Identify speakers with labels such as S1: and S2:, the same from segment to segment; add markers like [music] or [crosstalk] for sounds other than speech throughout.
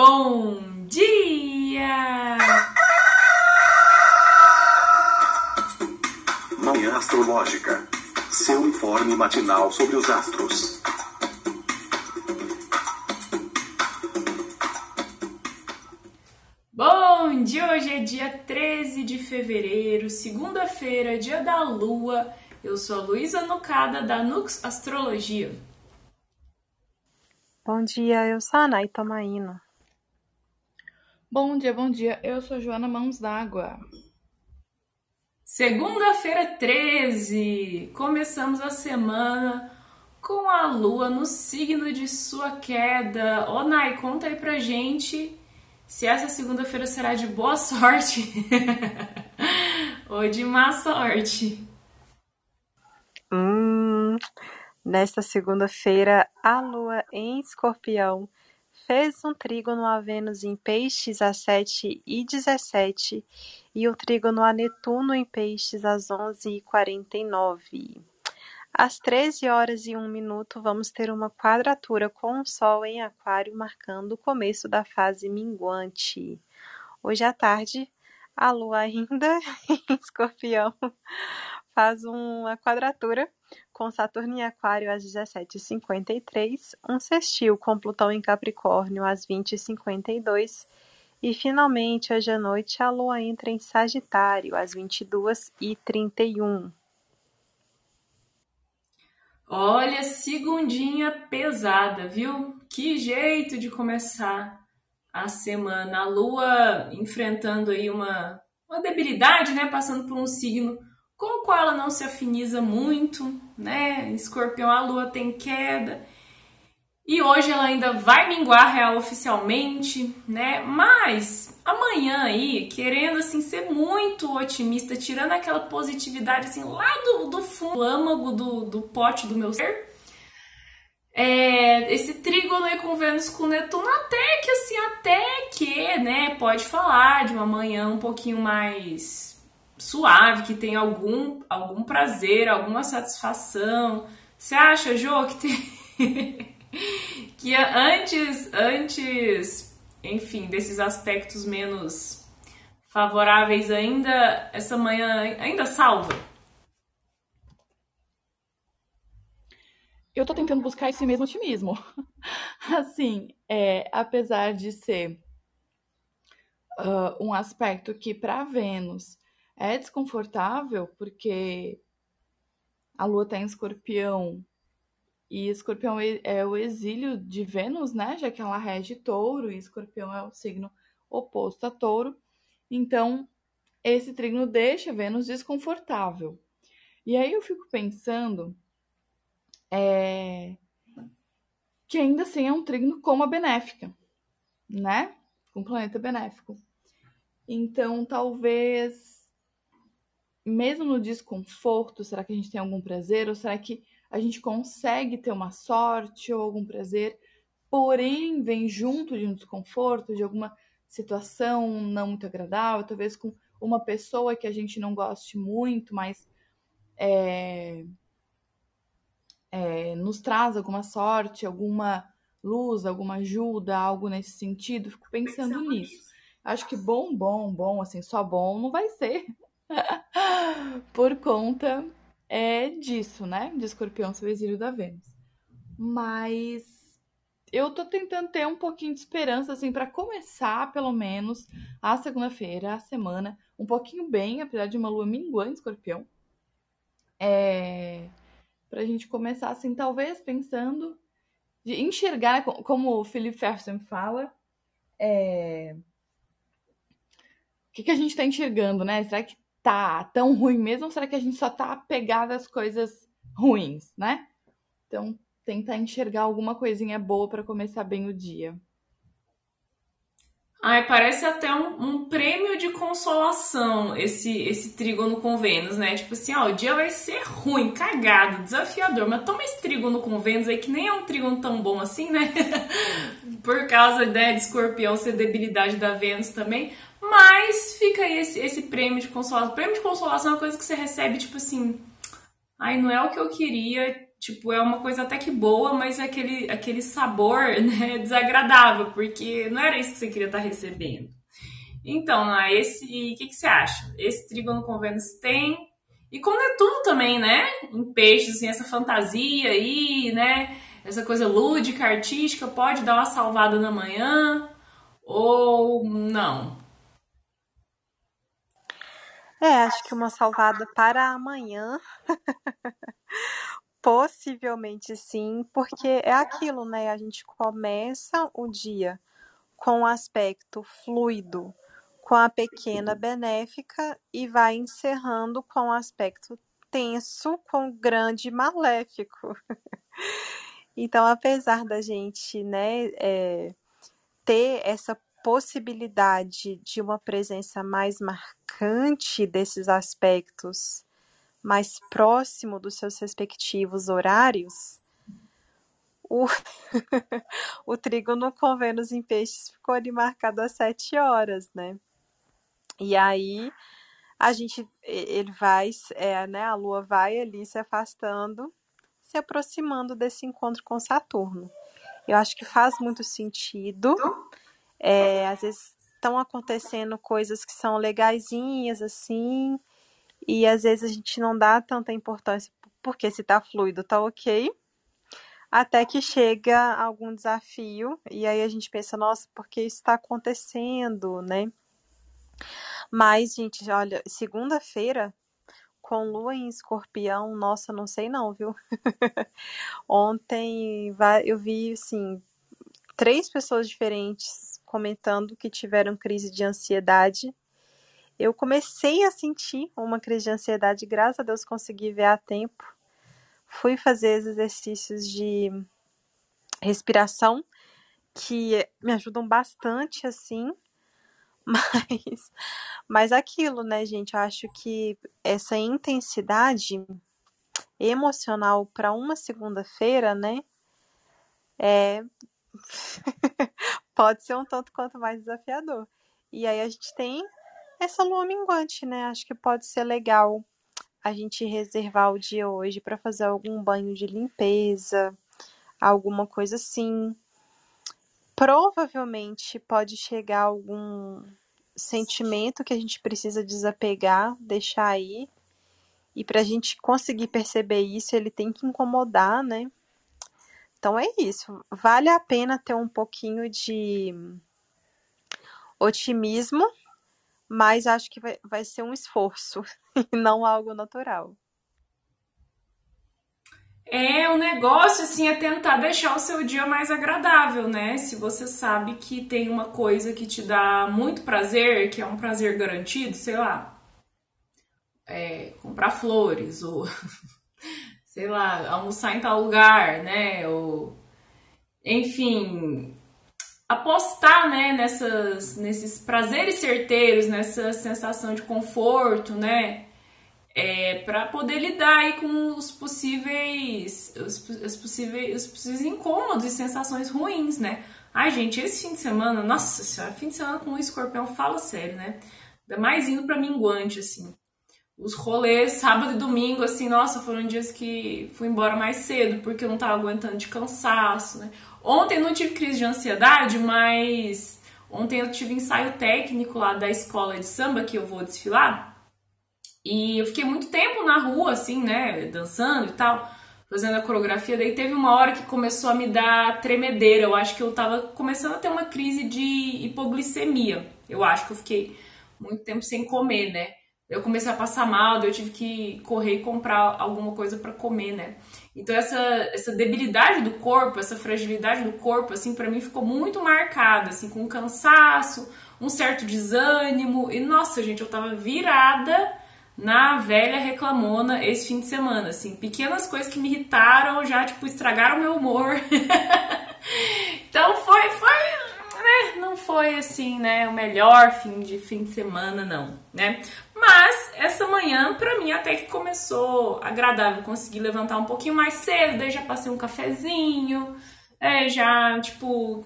S1: Bom dia!
S2: Manhã Astrológica. Seu informe matinal sobre os astros.
S1: Bom dia! Hoje é dia 13 de fevereiro, segunda-feira, dia da lua. Eu sou a Luísa Nucada, da Nux Astrologia.
S3: Bom dia, eu sou a Nay Tomaino.
S4: Bom dia, bom dia. Eu sou Joana Mãos d'Água.
S1: Segunda-feira 13. Começamos a semana com a lua no signo de sua queda. Ô Nai, conta aí pra gente se essa segunda-feira será de boa sorte [laughs] ou de má sorte.
S3: Hum, nesta segunda-feira, a lua em escorpião fez um trígono a Vênus em Peixes às 7 e 17 e o trígono a Netuno em Peixes às 11 e 49. Às 13 horas e 1 minuto, vamos ter uma quadratura com o Sol em Aquário, marcando o começo da fase minguante. Hoje à tarde, a Lua ainda [laughs] em Escorpião faz uma quadratura com Saturno em Aquário às 17h53, um sextil com Plutão em Capricórnio às 20h52 e finalmente hoje à noite a Lua entra em Sagitário às 22h31.
S1: Olha, segundinha pesada, viu? Que jeito de começar a semana. A Lua enfrentando aí uma, uma debilidade, né? Passando por um signo com o qual ela não se afiniza muito, né? Escorpião, a lua tem queda. E hoje ela ainda vai minguar real oficialmente, né? Mas amanhã aí, querendo assim ser muito otimista, tirando aquela positividade assim lá do, do fundo, do âmago do, do pote do meu ser, é, esse trígono aí com Vênus com Netuno, até que assim, até que, né, pode falar de uma manhã um pouquinho mais suave, que tem algum, algum prazer, alguma satisfação. Você acha, Jô, que tem. [laughs] que antes, antes, enfim, desses aspectos menos favoráveis ainda, essa manhã ainda salva?
S4: Eu tô tentando buscar esse mesmo otimismo. [laughs] Assim, é, apesar de ser uh, um aspecto que para Vênus é desconfortável porque a Lua está em Escorpião e Escorpião é, é o exílio de Vênus, né? Já que ela rege Touro e Escorpião é o signo oposto a Touro. Então, esse trigno deixa Vênus desconfortável. E aí eu fico pensando é, que ainda assim é um trigno com uma benéfica, né? Com um planeta benéfico. Então, talvez mesmo no desconforto, será que a gente tem algum prazer? Ou será que a gente consegue ter uma sorte ou algum prazer, porém vem junto de um desconforto, de alguma situação não muito agradável, talvez com uma pessoa que a gente não goste muito, mas é, é, nos traz alguma sorte, alguma luz, alguma ajuda, algo nesse sentido. Fico pensando, pensando nisso. nisso. Acho que bom, bom, bom, assim, só bom não vai ser. [laughs] por conta é disso, né? De escorpião ser o exílio da Vênus. Mas eu tô tentando ter um pouquinho de esperança, assim, para começar, pelo menos, a segunda-feira, a semana, um pouquinho bem, apesar de uma lua minguante escorpião. É... Pra gente começar, assim, talvez pensando de enxergar, como o Felipe Ferguson fala, é... o que, que a gente tá enxergando, né? Será que tá tão ruim mesmo ou será que a gente só tá apegado às coisas ruins, né? Então, tentar enxergar alguma coisinha boa para começar bem o dia.
S1: Ai, parece até um, um, prêmio de consolação esse esse trígono com Vênus, né? Tipo assim, ó, o dia vai ser ruim, cagado, desafiador, mas toma esse trígono com Vênus aí, que nem é um trígono tão bom assim, né? [laughs] Por causa né, de escorpião ser debilidade da Vênus também. Mas fica aí esse, esse prêmio de consolação. Prêmio de consolação é uma coisa que você recebe, tipo assim. Ai, não é o que eu queria, tipo, é uma coisa até que boa, mas é aquele, aquele sabor, [laughs] né, desagradável, porque não era isso que você queria estar recebendo. Então, né, esse, o que, que você acha? Esse trígono com Vênus tem, e como é tudo também, né, em peixes, assim, essa fantasia aí, né, essa coisa lúdica, artística, pode dar uma salvada na manhã, ou não?
S3: É, acho que uma salvada para amanhã. [laughs] Possivelmente sim, porque é aquilo, né? A gente começa o dia com o aspecto fluido, com a pequena benéfica e vai encerrando com o aspecto tenso com o grande maléfico. [laughs] então, apesar da gente, né, é, ter essa possibilidade de uma presença mais marcante desses aspectos mais próximo dos seus respectivos horários, o, [laughs] o trígono com Vênus em peixes ficou ali marcado às sete horas, né? E aí a gente, ele vai, é, né, a Lua vai ali se afastando, se aproximando desse encontro com Saturno. Eu acho que faz muito sentido. É, às vezes estão acontecendo coisas que são legaisinhas, assim, e às vezes a gente não dá tanta importância, porque se tá fluido, tá ok. Até que chega algum desafio, e aí a gente pensa, nossa, por que isso está acontecendo, né? Mas, gente, olha, segunda-feira, com lua em escorpião, nossa, não sei não, viu? [laughs] Ontem eu vi, assim, três pessoas diferentes comentando que tiveram crise de ansiedade. Eu comecei a sentir uma crise de ansiedade, graças a Deus consegui ver a tempo. Fui fazer exercícios de respiração que me ajudam bastante assim. [laughs] Mas mas aquilo, né, gente, eu acho que essa intensidade emocional para uma segunda-feira, né, é [laughs] pode ser um tanto quanto mais desafiador. E aí a gente tem essa lua minguante, né? Acho que pode ser legal a gente reservar o dia hoje para fazer algum banho de limpeza, alguma coisa assim. Provavelmente pode chegar algum sentimento que a gente precisa desapegar, deixar aí. E para a gente conseguir perceber isso, ele tem que incomodar, né? Então é isso. Vale a pena ter um pouquinho de otimismo, mas acho que vai, vai ser um esforço [laughs] e não algo natural.
S1: É, o negócio, assim, é tentar deixar o seu dia mais agradável, né? Se você sabe que tem uma coisa que te dá muito prazer, que é um prazer garantido, sei lá, é, comprar flores, ou sei lá, almoçar em tal lugar, né? Ou, enfim, apostar, né, nessas, nesses prazeres certeiros, nessa sensação de conforto, né? É, para poder lidar aí com os possíveis, os, os, possíveis, os possíveis incômodos e sensações ruins, né? Ai, gente, esse fim de semana, nossa senhora, fim de semana com o escorpião, fala sério, né? Ainda mais indo para minguante, assim os rolês, sábado e domingo, assim, nossa, foram dias que fui embora mais cedo, porque eu não tava aguentando de cansaço, né? Ontem não tive crise de ansiedade, mas ontem eu tive ensaio técnico lá da escola de samba que eu vou desfilar. E eu fiquei muito tempo na rua, assim, né, dançando e tal, fazendo a coreografia. Daí teve uma hora que começou a me dar tremedeira. Eu acho que eu tava começando a ter uma crise de hipoglicemia. Eu acho que eu fiquei muito tempo sem comer, né? Eu comecei a passar mal, eu tive que correr e comprar alguma coisa para comer, né? Então essa, essa debilidade do corpo, essa fragilidade do corpo, assim, para mim ficou muito marcada, assim, com cansaço, um certo desânimo. E nossa, gente, eu tava virada na velha reclamona esse fim de semana, assim, pequenas coisas que me irritaram já, tipo, estragaram meu humor. [laughs] então foi, foi né, não foi assim, né, o melhor fim de fim de semana, não, né? Mas essa manhã, pra mim, até que começou agradável. Consegui levantar um pouquinho mais cedo, daí já passei um cafezinho, é, já, tipo,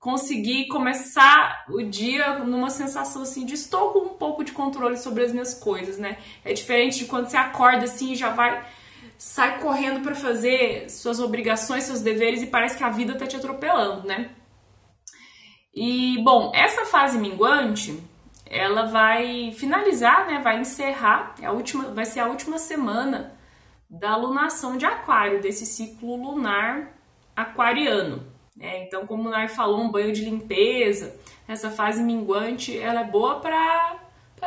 S1: consegui começar o dia numa sensação assim de estou com um pouco de controle sobre as minhas coisas, né? É diferente de quando você acorda assim e já vai sai correndo para fazer suas obrigações, seus deveres e parece que a vida tá te atropelando, né? E bom, essa fase minguante, ela vai finalizar, né? Vai encerrar, é a última, vai ser a última semana da lunação de Aquário, desse ciclo lunar aquariano. Né? Então, como o Nar falou, um banho de limpeza, essa fase minguante, ela é boa para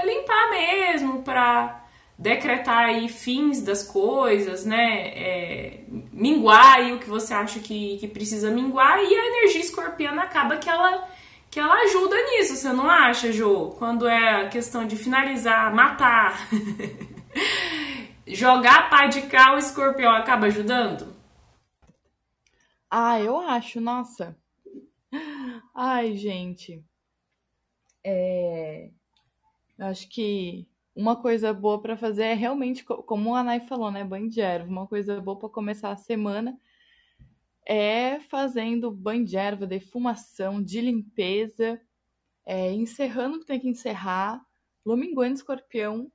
S1: limpar mesmo, para decretar aí fins das coisas, né? É, minguar aí o que você acha que, que precisa minguar e a energia escorpiana acaba que ela que ela ajuda nisso, você não acha, Jo? Quando é questão de finalizar, matar, [laughs] jogar pá de cá, o escorpião acaba ajudando?
S4: Ah, eu acho, nossa. Ai, gente. É... Eu acho que uma coisa boa para fazer é realmente, como a Anai falou, né? Banho de erva. Uma coisa boa para começar a semana é fazendo banho de erva, defumação, de limpeza, é, encerrando o que tem que encerrar. Luminguante escorpião,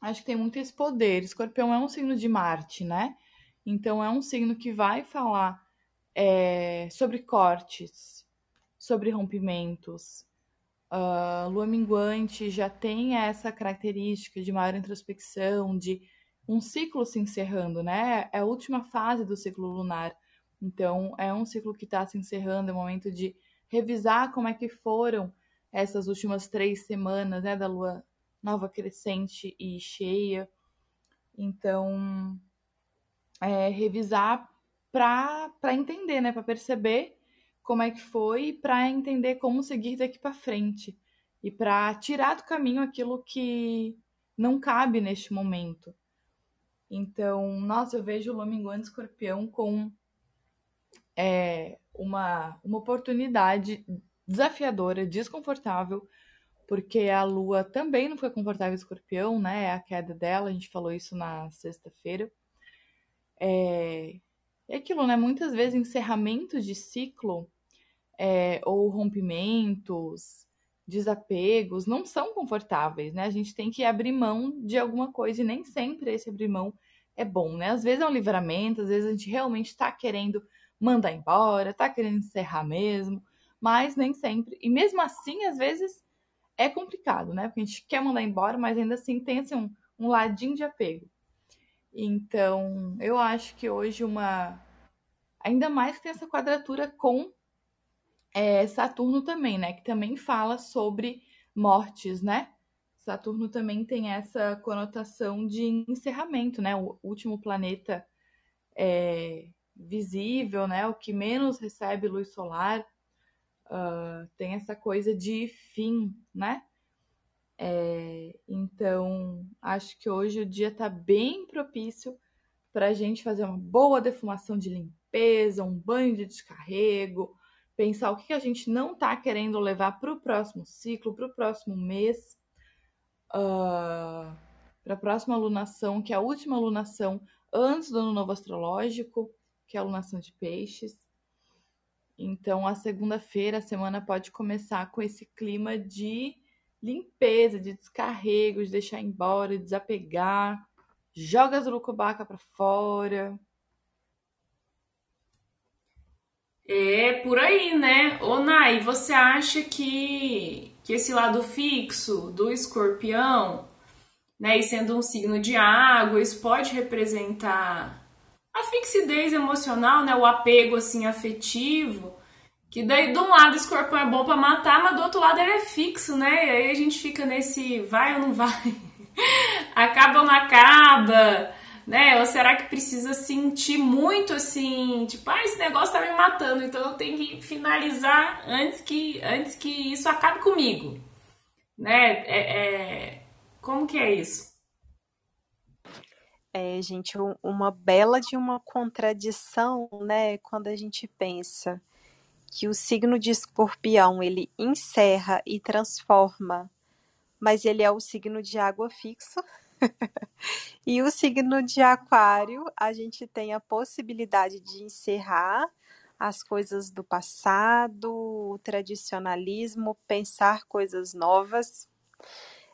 S4: acho que tem muito esse poder. Escorpião é um signo de Marte, né? Então é um signo que vai falar é, sobre cortes, sobre rompimentos. Uh, lua minguante já tem essa característica de maior introspecção, de um ciclo se encerrando, né? É a última fase do ciclo lunar. Então, é um ciclo que está se encerrando, é o momento de revisar como é que foram essas últimas três semanas, né, da lua nova crescente e cheia. Então, é, revisar para entender, né, para perceber como é que foi, para entender como seguir daqui para frente e para tirar do caminho aquilo que não cabe neste momento. Então, nossa, eu vejo o Lominguante Escorpião com é uma, uma oportunidade desafiadora, desconfortável, porque a Lua também não foi confortável escorpião, né? É a queda dela, a gente falou isso na sexta-feira. É, é aquilo, né? Muitas vezes encerramentos de ciclo é, ou rompimentos, desapegos, não são confortáveis, né? A gente tem que abrir mão de alguma coisa e nem sempre esse abrir mão é bom, né? Às vezes é um livramento, às vezes a gente realmente está querendo mandar embora, tá querendo encerrar mesmo, mas nem sempre. E mesmo assim, às vezes é complicado, né? Porque a gente quer mandar embora, mas ainda assim tem assim, um, um ladinho de apego. Então, eu acho que hoje uma. Ainda mais que tem essa quadratura com é, Saturno também, né? Que também fala sobre mortes, né? Saturno também tem essa conotação de encerramento, né? O último planeta é, visível, né? O que menos recebe luz solar uh, tem essa coisa de fim, né? É, então, acho que hoje o dia está bem propício para a gente fazer uma boa defumação de limpeza, um banho de descarrego, pensar o que a gente não está querendo levar para o próximo ciclo, para o próximo mês, uh, para a próxima alunação, que é a última alunação antes do ano novo astrológico que é a alunação de peixes. Então, a segunda-feira, a semana pode começar com esse clima de limpeza, de descarrego, de deixar embora, de desapegar. Joga as urucubaca para fora.
S1: É por aí, né? Ô, Nai, você acha que, que esse lado fixo do escorpião, né, e sendo um signo de água, isso pode representar a fixidez emocional, né, o apego assim afetivo, que daí de um lado o escorpião é bom para matar, mas do outro lado ele é fixo, né? E aí a gente fica nesse vai ou não vai, [laughs] acaba ou não acaba, né? Ou será que precisa sentir muito assim, tipo, ah, esse negócio tá me matando, então eu tenho que finalizar antes que antes que isso acabe comigo, né? É, é... Como que é isso?
S3: É, gente, uma bela de uma contradição, né, quando a gente pensa que o signo de escorpião ele encerra e transforma, mas ele é o signo de água fixo. [laughs] e o signo de aquário, a gente tem a possibilidade de encerrar as coisas do passado, o tradicionalismo, pensar coisas novas.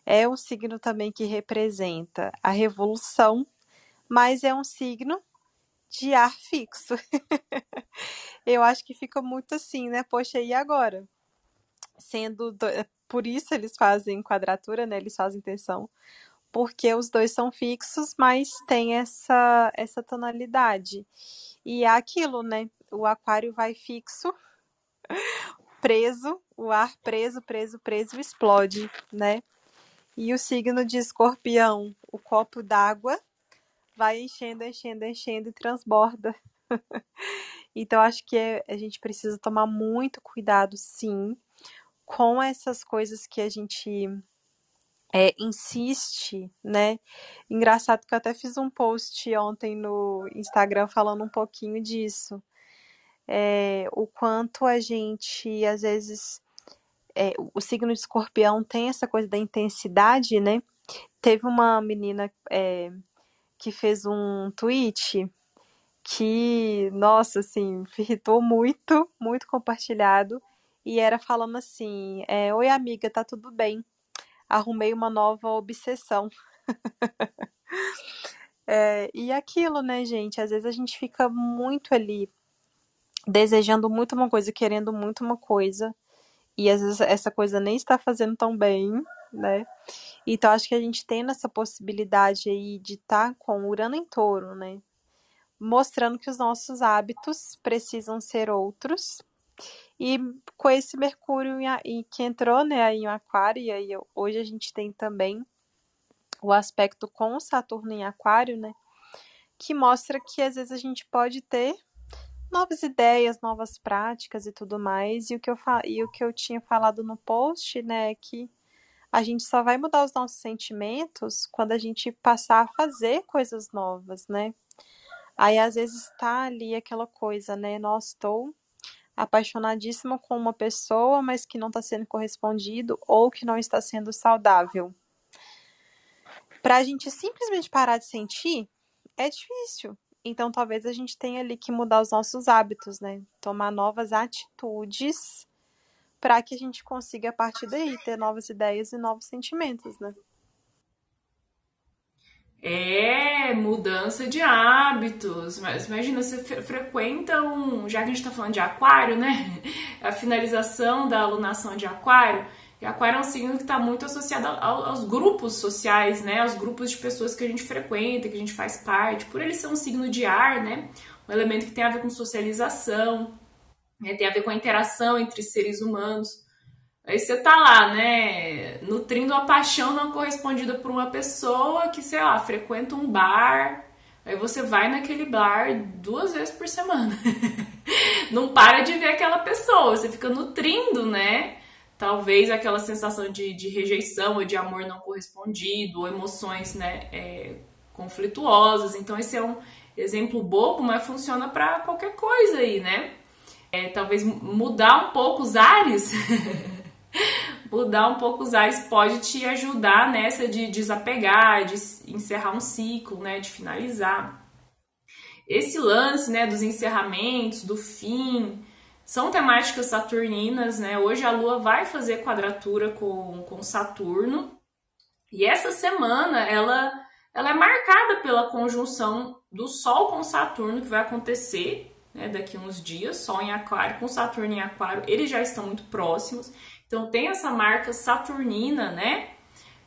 S3: É o signo também que representa a revolução mas é um signo de ar fixo. [laughs] Eu acho que fica muito assim, né? Poxa, e agora? Sendo do... Por isso eles fazem quadratura, né? Eles fazem tensão, porque os dois são fixos, mas tem essa essa tonalidade. E é aquilo, né? O aquário vai fixo, [laughs] preso, o ar preso, preso, preso explode, né? E o signo de escorpião, o copo d'água vai enchendo, enchendo, enchendo e transborda. [laughs] então, acho que é, a gente precisa tomar muito cuidado, sim, com essas coisas que a gente é, insiste, né? Engraçado que eu até fiz um post ontem no Instagram falando um pouquinho disso. É, o quanto a gente, às vezes, é, o signo de escorpião tem essa coisa da intensidade, né? Teve uma menina é, que fez um tweet que, nossa, assim, irritou muito, muito compartilhado. E era falando assim: é, Oi, amiga, tá tudo bem? Arrumei uma nova obsessão. [laughs] é, e aquilo, né, gente? Às vezes a gente fica muito ali desejando muito uma coisa, querendo muito uma coisa, e às vezes essa coisa nem está fazendo tão bem, né? Então acho que a gente tem essa possibilidade aí de estar tá com Urano em touro, né? Mostrando que os nossos hábitos precisam ser outros. E com esse Mercúrio em, que entrou né, em Aquário, e aí hoje a gente tem também o aspecto com Saturno em Aquário, né? Que mostra que às vezes a gente pode ter novas ideias, novas práticas e tudo mais. E o que eu, e o que eu tinha falado no post, né, é que a gente só vai mudar os nossos sentimentos quando a gente passar a fazer coisas novas, né? Aí às vezes tá ali aquela coisa, né? Nós estou apaixonadíssima com uma pessoa, mas que não está sendo correspondido ou que não está sendo saudável. Para a gente simplesmente parar de sentir, é difícil. Então talvez a gente tenha ali que mudar os nossos hábitos, né? Tomar novas atitudes para que a gente consiga, a partir daí, ter novas ideias e novos sentimentos, né?
S1: É, mudança de hábitos. Mas imagina, você frequenta um. Já que a gente está falando de aquário, né? [laughs] A finalização da alunação de aquário. E aquário é um signo que está muito associado aos grupos sociais, né? Aos grupos de pessoas que a gente frequenta, que a gente faz parte. Por ele ser um signo de ar, né? Um elemento que tem a ver com socialização né, tem a ver com a interação entre seres humanos. Aí você tá lá, né, nutrindo a paixão não correspondida por uma pessoa que, sei lá, frequenta um bar, aí você vai naquele bar duas vezes por semana. [laughs] não para de ver aquela pessoa, você fica nutrindo, né? Talvez aquela sensação de, de rejeição ou de amor não correspondido, ou emoções, né, é, conflituosas. Então, esse é um exemplo bobo, mas funciona para qualquer coisa aí, né? É, talvez mudar um pouco os ares, [laughs] mudar um pouco os ares pode te ajudar nessa de desapegar, de encerrar um ciclo, né, de finalizar. Esse lance, né, dos encerramentos, do fim, são temáticas saturninas, né? Hoje a Lua vai fazer quadratura com, com Saturno. E essa semana ela, ela é marcada pela conjunção do Sol com Saturno que vai acontecer né, daqui uns dias, Sol em Aquário, com Saturno em Aquário, eles já estão muito próximos. Então tem essa marca saturnina, né?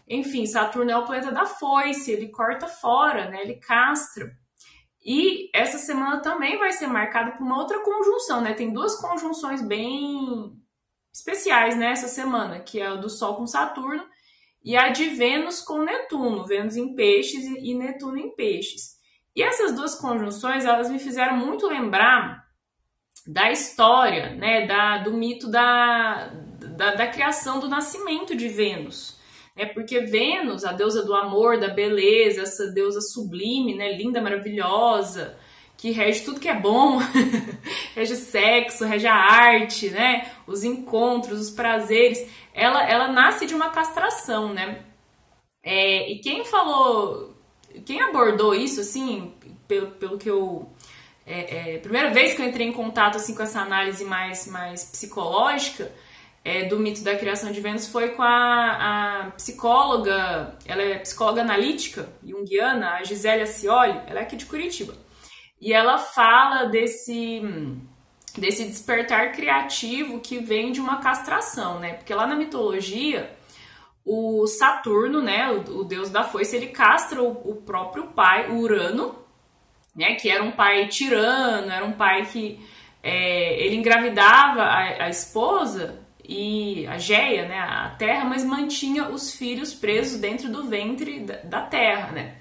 S1: Enfim, Saturno é o planeta da foice, ele corta fora, né? Ele castra. E essa semana também vai ser marcada por uma outra conjunção, né? Tem duas conjunções bem especiais nessa né, semana, que é a do Sol com Saturno e a de Vênus com Netuno, Vênus em Peixes e Netuno em Peixes. E essas duas conjunções, elas me fizeram muito lembrar da história, né, da, do mito da, da, da criação do nascimento de Vênus. É porque Vênus, a deusa do amor, da beleza, essa deusa sublime, né, linda, maravilhosa, que rege tudo que é bom, [laughs] rege sexo, rege a arte, né, os encontros, os prazeres, ela, ela nasce de uma castração, né? É, e quem falou quem abordou isso, assim, pelo, pelo que eu. É, é, primeira vez que eu entrei em contato assim, com essa análise mais, mais psicológica, é, do mito da criação de Vênus foi com a, a, psicóloga, ela é psicóloga analítica, junguiana, a Gisele Acioli, ela é aqui de Curitiba. E ela fala desse, desse despertar criativo que vem de uma castração, né? Porque lá na mitologia, o Saturno, né, o, o deus da foice, ele castra o, o próprio pai, o Urano, né, que era um pai tirano, era um pai que é, ele engravidava a, a esposa e a Geia, né, a terra, mas mantinha os filhos presos dentro do ventre da, da terra, né?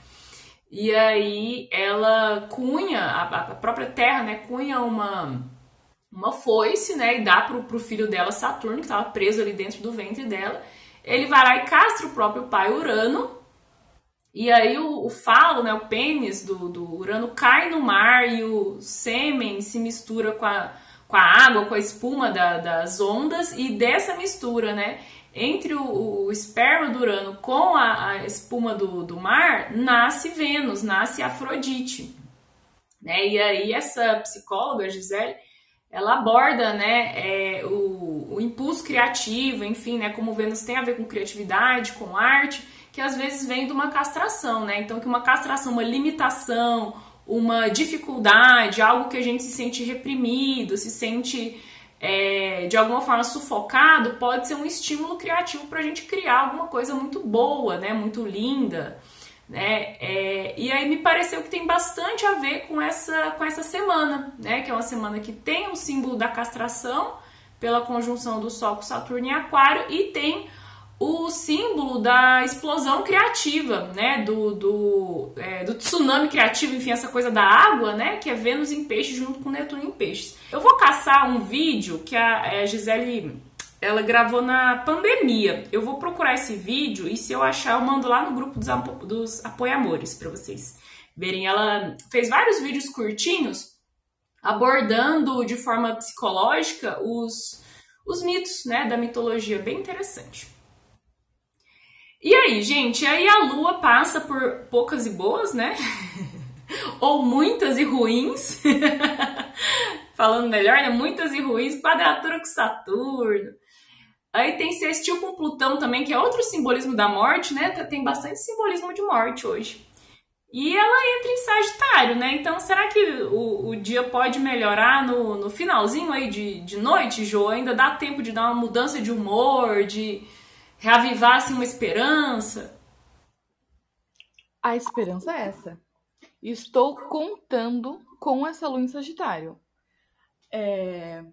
S1: E aí ela cunha, a, a, própria terra, né, cunha uma, uma foice, né, e dá pro, pro filho dela, Saturno, que estava preso ali dentro do ventre dela. Ele vai lá e castra o próprio pai Urano, e aí o, o falo, né, o pênis do, do Urano cai no mar e o sêmen se mistura com a com a água, com a espuma da, das ondas, e dessa mistura, né, entre o, o esperma do Urano com a, a espuma do, do mar, nasce Vênus, nasce Afrodite. Né? E aí essa psicóloga, Gisele, ela aborda né, é, o, o, impulso criativo, enfim, né, como Vênus tem a ver com criatividade, com arte, que às vezes vem de uma castração, né? Então que uma castração, uma limitação, uma dificuldade, algo que a gente se sente reprimido, se sente é, de alguma forma sufocado, pode ser um estímulo criativo para a gente criar alguma coisa muito boa, né? Muito linda. Né? É, e aí me pareceu que tem bastante a ver com essa, com essa semana, né? Que é uma semana que tem o símbolo da castração pela conjunção do Sol com Saturno em Aquário e tem o símbolo da explosão criativa, né? Do, do, é, do tsunami criativo, enfim, essa coisa da água, né? Que é Vênus em peixes junto com Netuno em peixes. Eu vou caçar um vídeo que a, a Gisele ela gravou na pandemia. Eu vou procurar esse vídeo e se eu achar, eu mando lá no grupo dos, apo dos apoiamores para vocês verem. Ela fez vários vídeos curtinhos abordando de forma psicológica os, os mitos né, da mitologia. Bem interessante. E aí, gente, aí a lua passa por poucas e boas, né? [laughs] Ou muitas e ruins. [laughs] Falando melhor, né? Muitas e ruins, quadratura com Saturno. Aí tem sextil com Plutão também, que é outro simbolismo da morte, né? Tem bastante simbolismo de morte hoje. E ela entra em Sagitário, né? Então, será que o, o dia pode melhorar no, no finalzinho aí de, de noite, Jo? Ainda dá tempo de dar uma mudança de humor, de reavivasse uma esperança?
S4: A esperança é essa. Estou contando com essa lua em Sagitário. É...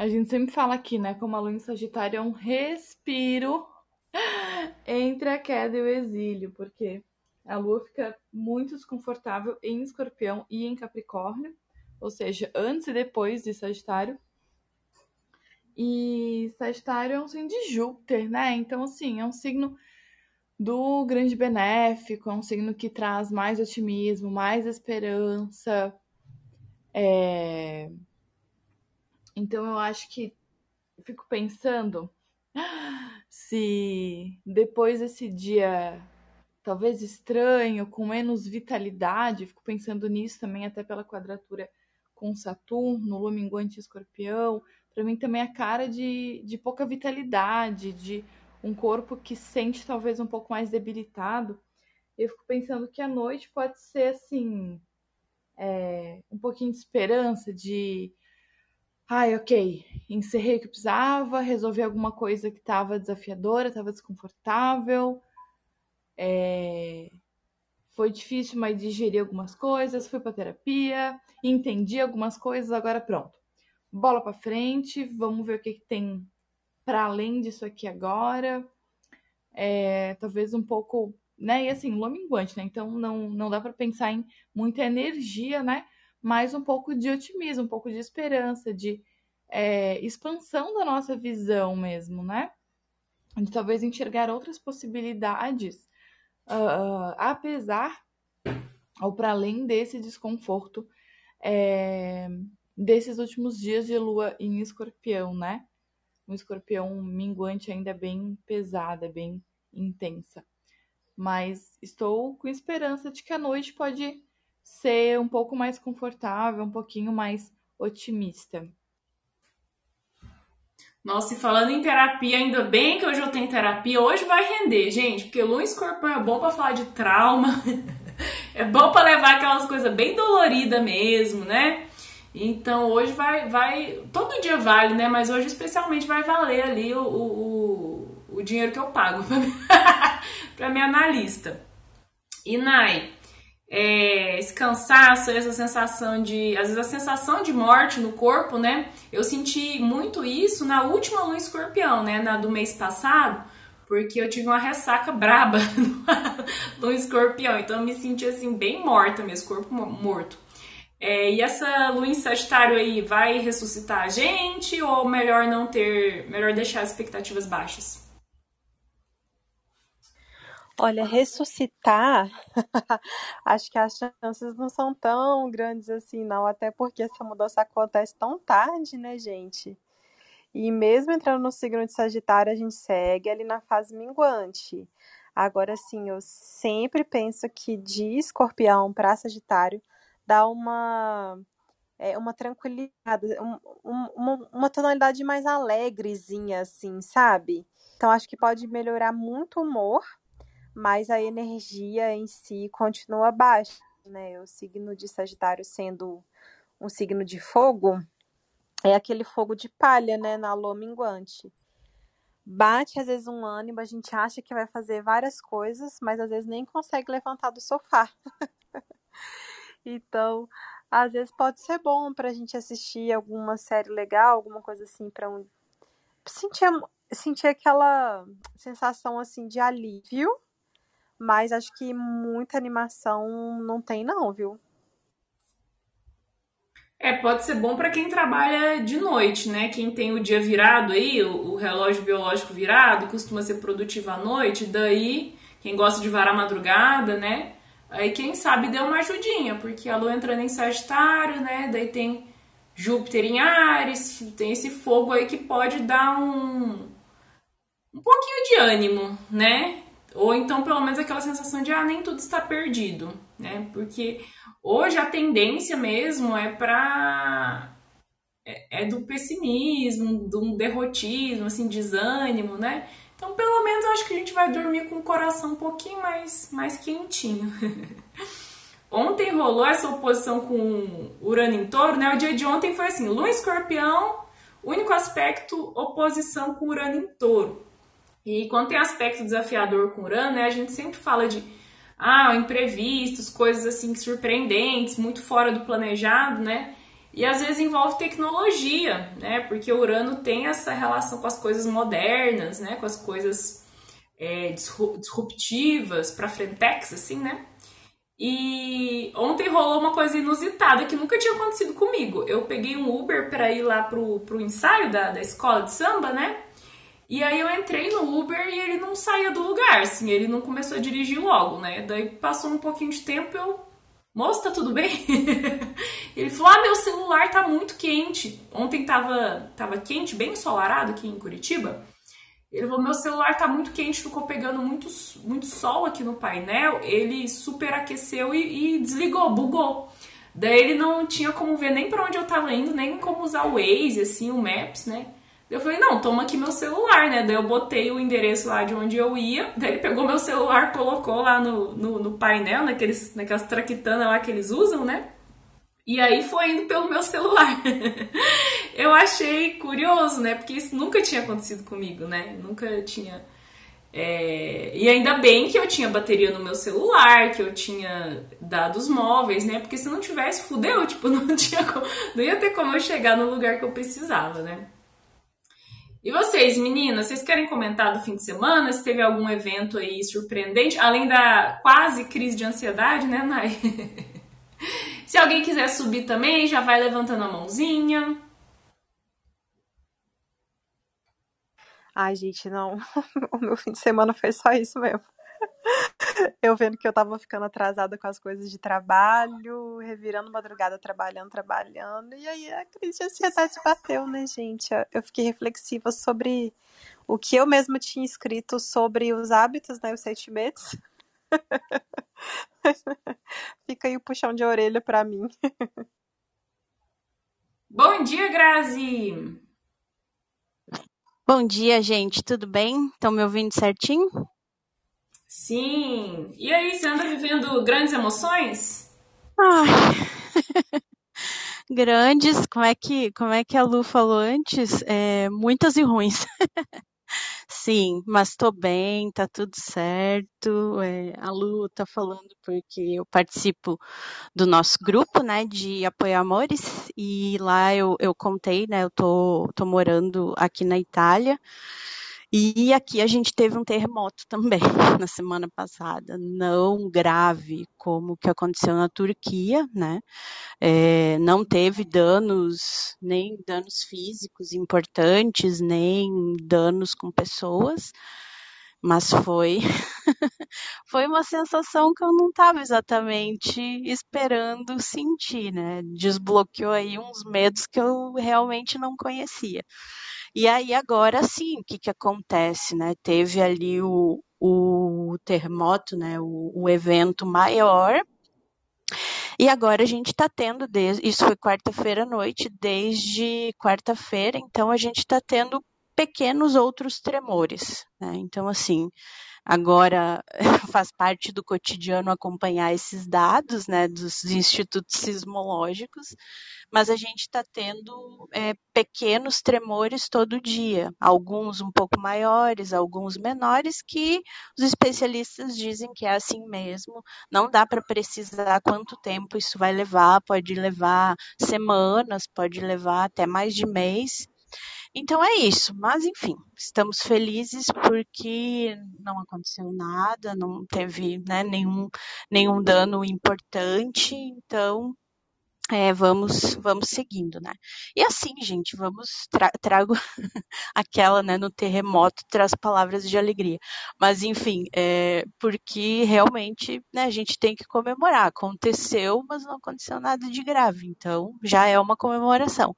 S4: A gente sempre fala aqui, né? Como a lua em Sagitário é um respiro [laughs] entre a queda e o exílio, porque a lua fica muito desconfortável em Escorpião e em Capricórnio, ou seja, antes e depois de Sagitário. E Sagitário é um signo de Júpiter, né? Então, assim, é um signo do grande benéfico, é um signo que traz mais otimismo, mais esperança. É... Então, eu acho que eu fico pensando [gasps] se depois desse dia talvez estranho, com menos vitalidade, fico pensando nisso também, até pela quadratura com Saturno, Lua minguante escorpião, para mim também é cara de, de pouca vitalidade, de um corpo que sente talvez um pouco mais debilitado. Eu fico pensando que a noite pode ser assim, é, um pouquinho de esperança, de ai, ok, encerrei o que precisava, resolvi alguma coisa que estava desafiadora, estava desconfortável. É... Foi difícil, mas digeri algumas coisas, fui para terapia, entendi algumas coisas, agora pronto bola para frente, vamos ver o que, que tem para além disso aqui agora. É, talvez um pouco, né? E assim, lua minguante, né? Então não, não dá para pensar em muita energia, né? Mas um pouco de otimismo, um pouco de esperança, de é, expansão da nossa visão mesmo, né? De talvez enxergar outras possibilidades, uh, apesar ou para além desse desconforto é, desses últimos dias de lua em escorpião, né? Um escorpião minguante ainda bem pesada, bem intensa. Mas estou com esperança de que a noite pode ser um pouco mais confortável, um pouquinho mais otimista.
S1: Nossa, e falando em terapia, ainda bem que hoje eu tenho terapia. Hoje vai render, gente, porque Lua Escorpião é bom para falar de trauma, [laughs] é bom para levar aquelas coisas bem doloridas mesmo, né? Então hoje vai, vai, todo dia vale, né? Mas hoje especialmente vai valer ali o, o, o dinheiro que eu pago [laughs] para minha analista. E Nai, é, esse cansaço, essa sensação de. Às vezes a sensação de morte no corpo, né? Eu senti muito isso na última lua escorpião, né? Na do mês passado, porque eu tive uma ressaca braba [laughs] no escorpião. Então eu me senti assim, bem morta mesmo, corpo morto. É, e essa lua em Sagitário aí vai ressuscitar a gente ou melhor não ter, melhor deixar as expectativas baixas?
S3: Olha, ressuscitar, [laughs] acho que as chances não são tão grandes assim, não. Até porque essa mudança acontece tão tarde, né, gente? E mesmo entrando no signo de Sagitário, a gente segue ali na fase minguante. Agora, sim, eu sempre penso que de Escorpião para Sagitário dá uma é, uma tranquilidade, um, um, uma, uma tonalidade mais alegrezinha, assim, sabe? Então acho que pode melhorar muito o humor mas a energia em si continua baixa, né? O signo de Sagitário sendo um signo de fogo, é aquele fogo de palha, né, na lua minguante. Bate às vezes um ânimo, a gente acha que vai fazer várias coisas, mas às vezes nem consegue levantar do sofá. [laughs] então, às vezes pode ser bom para a gente assistir alguma série legal, alguma coisa assim para um sentir sentir aquela sensação assim de alívio mas acho que muita animação não tem, não, viu?
S1: É, pode ser bom para quem trabalha de noite, né? Quem tem o dia virado aí, o, relógio biológico virado, costuma ser produtivo à noite, daí quem gosta de varar madrugada, né? Aí quem sabe deu uma ajudinha, porque a lua entrando em Sagitário, né? Daí tem Júpiter em Ares, tem esse fogo aí que pode dar um um pouquinho de ânimo, né? Ou então, pelo menos, aquela sensação de, ah, nem tudo está perdido, né? Porque hoje a tendência mesmo é para é, é, do pessimismo, do derrotismo, assim, desânimo, né? Então, pelo menos, eu acho que a gente vai dormir com o coração um pouquinho mais, mais quentinho. [laughs] ontem rolou essa oposição com Urano em touro, né? O dia de ontem foi assim, Lua escorpião, único aspecto, oposição com Urano em touro. E quando tem aspecto desafiador com Urano, né, a gente sempre fala de ah, imprevistos, coisas assim surpreendentes, muito fora do planejado, né? E às vezes envolve tecnologia, né? Porque o Urano tem essa relação com as coisas modernas, né? Com as coisas é, disruptivas, para frentex, assim, né? E ontem rolou uma coisa inusitada que nunca tinha acontecido comigo. Eu peguei um Uber para ir lá pro, pro ensaio da, da escola de samba, né? E aí eu entrei no Uber e ele não saía do lugar, assim, ele não começou a dirigir logo, né? Daí passou um pouquinho de tempo, eu. Moço, tá tudo bem? [laughs] ele falou: Ah, meu celular tá muito quente. Ontem tava, tava quente, bem ensolarado aqui em Curitiba. Ele falou: Meu celular tá muito quente, ficou pegando muito, muito sol aqui no painel. Ele superaqueceu e, e desligou, bugou. Daí ele não tinha como ver nem para onde eu tava indo, nem como usar o Waze, assim, o Maps, né? Eu falei, não, toma aqui meu celular, né? Daí eu botei o endereço lá de onde eu ia, daí ele pegou meu celular, colocou lá no, no, no painel, naqueles, naquelas traquitanas lá que eles usam, né? E aí foi indo pelo meu celular. [laughs] eu achei curioso, né? Porque isso nunca tinha acontecido comigo, né? Nunca tinha. É... E ainda bem que eu tinha bateria no meu celular, que eu tinha dados móveis, né? Porque se não tivesse, fudeu, [laughs] tipo, não tinha como... não ia ter como eu chegar no lugar que eu precisava, né? E vocês, meninas, vocês querem comentar do fim de semana? Se teve algum evento aí surpreendente, além da quase crise de ansiedade, né, Nai? [laughs] Se alguém quiser subir também, já vai levantando a mãozinha.
S3: Ai, gente, não. [laughs] O meu fim de semana foi só isso mesmo. [laughs] Eu vendo que eu tava ficando atrasada com as coisas de trabalho, revirando madrugada trabalhando, trabalhando, e aí a crise de ansiedade bateu, né, gente? Eu fiquei reflexiva sobre o que eu mesma tinha escrito sobre os hábitos, né, os sentimentos. [laughs] Fica aí o puxão de orelha para mim.
S1: Bom dia, Grazi!
S5: Bom dia, gente. Tudo bem? Estão me ouvindo certinho?
S1: Sim. E aí, você anda vivendo grandes emoções?
S5: Ai. [laughs] grandes, como é que como é que a Lu falou antes? É, muitas e ruins. [laughs] Sim, mas tô bem, tá tudo certo. É, a Lu tá falando porque eu participo do nosso grupo, né, de apoio amores, e lá eu, eu contei, né, eu tô, tô morando aqui na Itália, e aqui a gente teve um terremoto também [laughs] na semana passada, não grave como o que aconteceu na Turquia, né? É, não teve danos, nem danos físicos importantes, nem danos com pessoas, mas foi [laughs] foi uma sensação que eu não estava exatamente esperando sentir, né? Desbloqueou aí uns medos que eu realmente não conhecia. E aí agora sim, o que, que acontece, né? Teve ali o, o terremoto, né? O, o evento maior. E agora a gente está tendo, desde, isso foi quarta-feira à noite, desde quarta-feira, então a gente está tendo pequenos outros tremores. Né? Então, assim, agora [laughs] faz parte do cotidiano acompanhar esses dados né, dos institutos sismológicos, mas a gente está tendo é, pequenos tremores todo dia, alguns um pouco maiores, alguns menores, que os especialistas dizem que é assim mesmo, não dá para precisar quanto tempo isso vai levar, pode levar semanas, pode levar até mais de mês. Então é isso, mas enfim, estamos felizes porque não aconteceu nada, não teve né, nenhum, nenhum dano importante, então é, vamos, vamos seguindo, né? E assim, gente, vamos tra trago [laughs] aquela, né, no terremoto traz palavras de alegria. Mas enfim, é, porque realmente, né, a gente tem que comemorar. Aconteceu, mas não aconteceu nada de grave, então já é uma comemoração.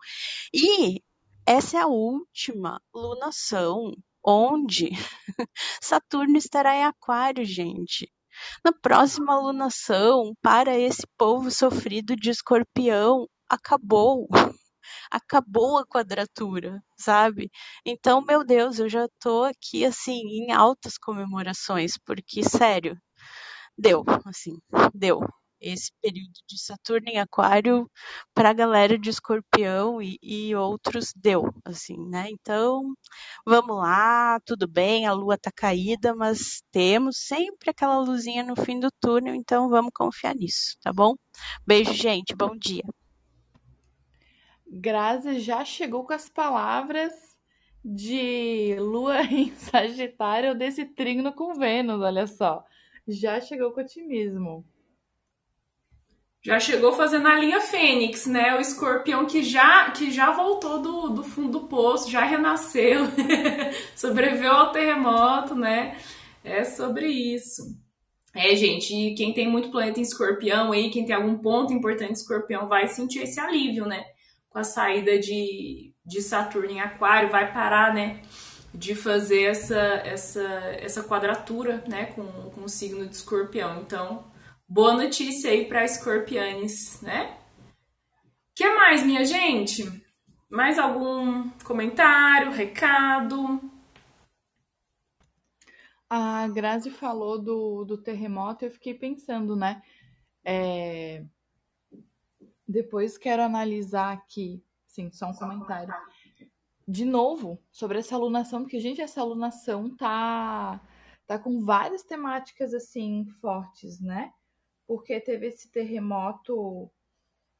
S5: E essa é a última lunação onde [laughs] Saturno estará em Aquário, gente. Na próxima alunação, para esse povo sofrido de escorpião, acabou. [laughs] Acabou a quadratura, sabe? Então, meu Deus, eu já tô aqui assim em altas comemorações, porque sério, deu, assim, deu esse período de Saturno em Aquário para a galera de Escorpião e, e, outros deu, assim, né? Então, vamos lá, tudo bem, a lua tá caída, mas temos sempre aquela luzinha no fim do túnel, então vamos confiar nisso, tá bom? Beijo, gente, bom dia.
S4: Grazi já chegou com as palavras de lua [laughs] em Sagitário desse trígono com Vênus, olha só. Já chegou com otimismo
S1: já chegou fazendo a linha Fênix, né? O escorpião que já, que já voltou do, do fundo do poço, já renasceu, [laughs] sobreviveu ao terremoto, né? É sobre isso. É, gente, quem tem muito planeta em escorpião aí, quem tem algum ponto importante em escorpião, vai sentir esse alívio, né? Com a saída de, de Saturno em Aquário, vai parar, né? De fazer essa, essa, essa quadratura, né? Com, com o signo de escorpião. Então, Boa notícia aí para escorpianes, né? que mais, minha gente? Mais algum comentário, recado?
S4: A Grazi falou do, do terremoto, eu fiquei pensando, né? É... Depois quero analisar aqui, sim, só um comentário. De novo, sobre essa alunação, porque, gente, essa alunação tá, tá com várias temáticas, assim, fortes, né? Porque teve esse terremoto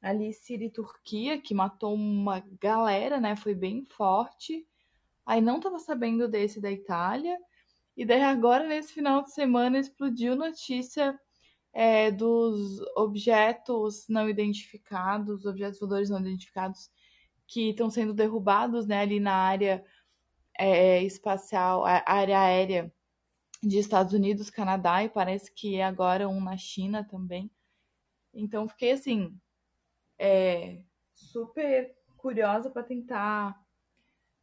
S4: ali Síria e Turquia, que matou uma galera, né? Foi bem forte. Aí não tava sabendo desse da Itália. E daí agora, nesse final de semana, explodiu notícia é, dos objetos não identificados, objetos voadores não identificados, que estão sendo derrubados né, ali na área é, espacial, área aérea de Estados Unidos, Canadá e parece que é agora um na China também. Então fiquei assim, é, super curiosa para tentar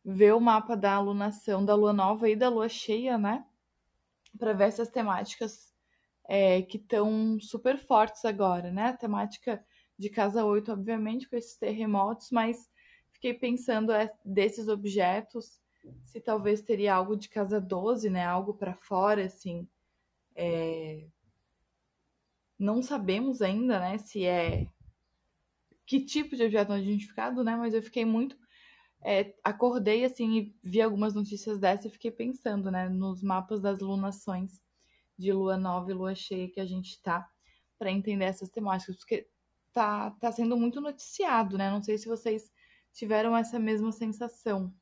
S4: ver o mapa da alunação da lua nova e da lua cheia, né? Para ver essas temáticas é, que estão super fortes agora, né? A temática de casa 8, obviamente, com esses terremotos, mas fiquei pensando é, desses objetos se talvez teria algo de casa 12, né? Algo para fora, assim. É... Não sabemos ainda, né? Se é que tipo de objeto não identificado, né? Mas eu fiquei muito é, acordei assim e vi algumas notícias dessa e fiquei pensando, né, nos mapas das lunações de lua nova e lua cheia que a gente tá para entender essas temáticas, porque tá, tá sendo muito noticiado, né? Não sei se vocês tiveram essa mesma sensação.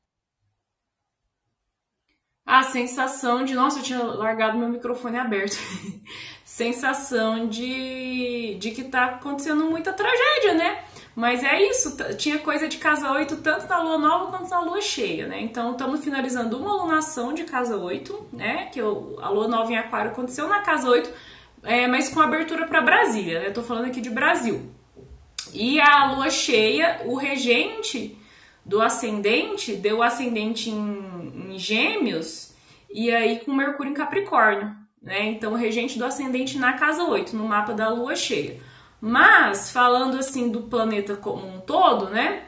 S1: A sensação de, nossa, eu tinha largado meu microfone aberto. [laughs] sensação de, de que tá acontecendo muita tragédia, né? Mas é isso, tinha coisa de casa 8 tanto na lua nova quanto na lua cheia, né? Então estamos finalizando uma lunação de casa 8, né? Que a lua nova em Aquário aconteceu na casa 8, é, mas com abertura para Brasília, né? Eu tô falando aqui de Brasil. E a lua cheia, o regente do ascendente deu ascendente em, em Gêmeos e aí com Mercúrio em Capricórnio, né? Então regente do ascendente na casa 8, no mapa da lua cheia. Mas, falando assim do planeta como um todo, né?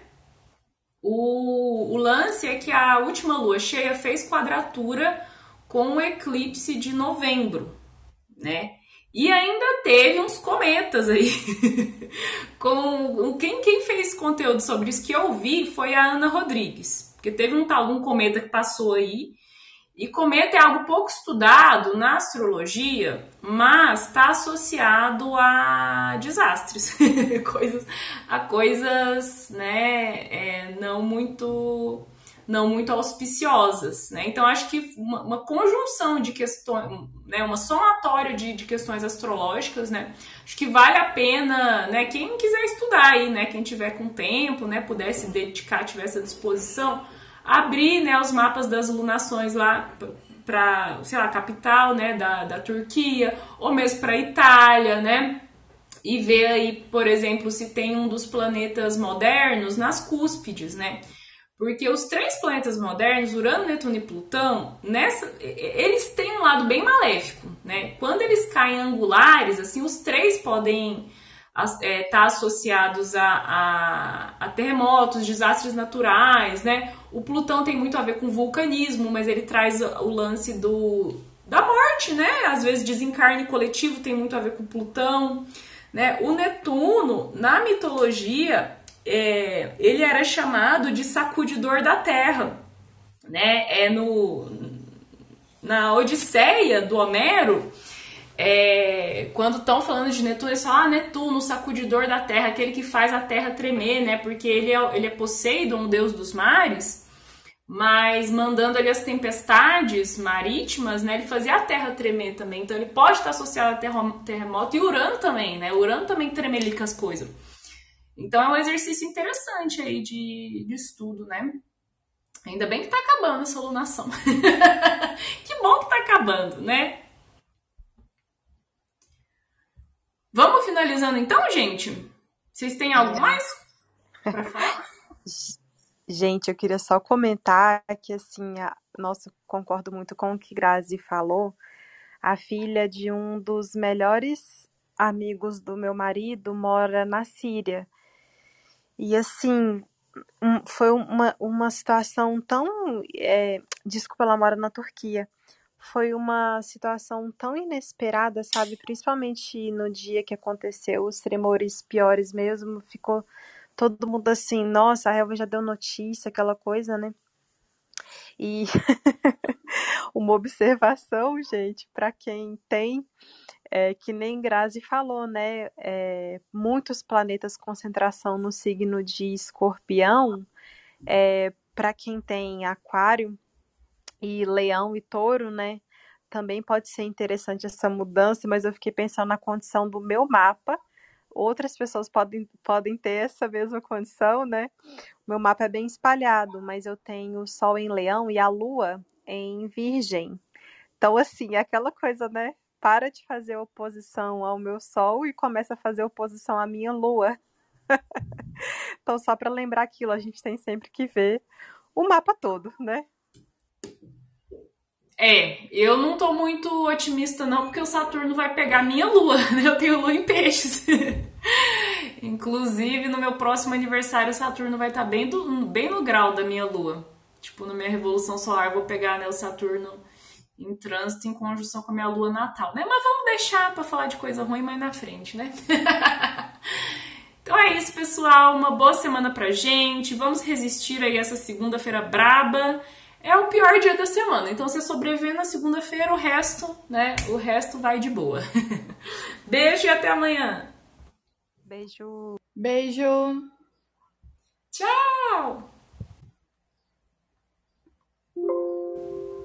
S1: O, o lance é que a última lua cheia fez quadratura com o eclipse de novembro, né? E ainda teve uns cometas aí. [laughs] com quem, quem fez conteúdo sobre isso que eu vi foi a Ana Rodrigues. Porque teve um tal um cometa que passou aí e cometa é algo pouco estudado na astrologia, mas está associado a desastres, [laughs] coisas, a coisas, né, é, não muito não muito auspiciosas, né? Então acho que uma, uma conjunção de questões, né, uma somatória de, de questões astrológicas, né? Acho que vale a pena, né? Quem quiser estudar aí, né? Quem tiver com tempo, né? Pudesse dedicar, tivesse à disposição abrir né, os mapas das lunações lá para, sei lá, capital né, da, da Turquia, ou mesmo para Itália, né? E ver aí, por exemplo, se tem um dos planetas modernos nas cúspides, né? Porque os três planetas modernos, Urano, Netuno e Plutão, nessa, eles têm um lado bem maléfico, né? Quando eles caem angulares, assim, os três podem estar é, tá associados a, a, a, terremotos, desastres naturais, né? O Plutão tem muito a ver com vulcanismo, mas ele traz o lance do, da morte, né? Às vezes desencarne coletivo tem muito a ver com Plutão, né? O Netuno, na mitologia, é, ele era chamado de sacudidor da Terra, né? É no na Odisseia do Homero, é, quando estão falando de Netuno, eles falam, ah, Netuno, sacudidor da terra, aquele que faz a terra tremer, né? Porque ele é, ele é Poseidon, o deus dos mares, mas mandando ali as tempestades marítimas, né? Ele fazia a terra tremer também. Então ele pode estar associado a terremoto e Urano também, né? Urano também tremelica as coisas. Então é um exercício interessante aí de, de estudo, né? Ainda bem que tá acabando essa lunação. [laughs] que bom que tá acabando, né? Vamos finalizando então, gente? Vocês têm algo é. mais para falar?
S3: Gente, eu queria só comentar que, assim, a, nossa, concordo muito com o que Grazi falou. A filha de um dos melhores amigos do meu marido mora na Síria. E, assim, um, foi uma, uma situação tão. É, desculpa, ela mora na Turquia foi uma situação tão inesperada, sabe? Principalmente no dia que aconteceu os tremores piores mesmo, ficou todo mundo assim, nossa, a Helva já deu notícia, aquela coisa, né? E [laughs] uma observação, gente, para quem tem, é, que nem Grazi falou, né? É, muitos planetas concentração no signo de escorpião, é, para quem tem aquário, e leão e touro, né? Também pode ser interessante essa mudança, mas eu fiquei pensando na condição do meu mapa. Outras pessoas podem, podem ter essa mesma condição, né? O meu mapa é bem espalhado, mas eu tenho o Sol em Leão e a Lua em Virgem. Então, assim, é aquela coisa, né? Para de fazer oposição ao meu Sol e começa a fazer oposição à minha Lua. [laughs] então, só para lembrar aquilo, a gente tem sempre que ver o mapa todo, né?
S1: É, eu não tô muito otimista não, porque o Saturno vai pegar minha lua, [laughs] né? Eu tenho lua em peixes. [laughs] Inclusive, no meu próximo aniversário, o Saturno vai estar tá bem, bem no grau da minha lua. Tipo, na minha revolução solar, vou pegar né, o Saturno em trânsito em conjunção com a minha lua natal, né? Mas vamos deixar para falar de coisa ruim mais na frente, né? [laughs] então é isso, pessoal. Uma boa semana pra gente. Vamos resistir aí essa segunda-feira braba. É o pior dia da semana. Então, você sobreviver na segunda-feira, o resto, né? O resto vai de boa. [laughs] Beijo e até amanhã.
S3: Beijo.
S4: Beijo.
S1: Tchau!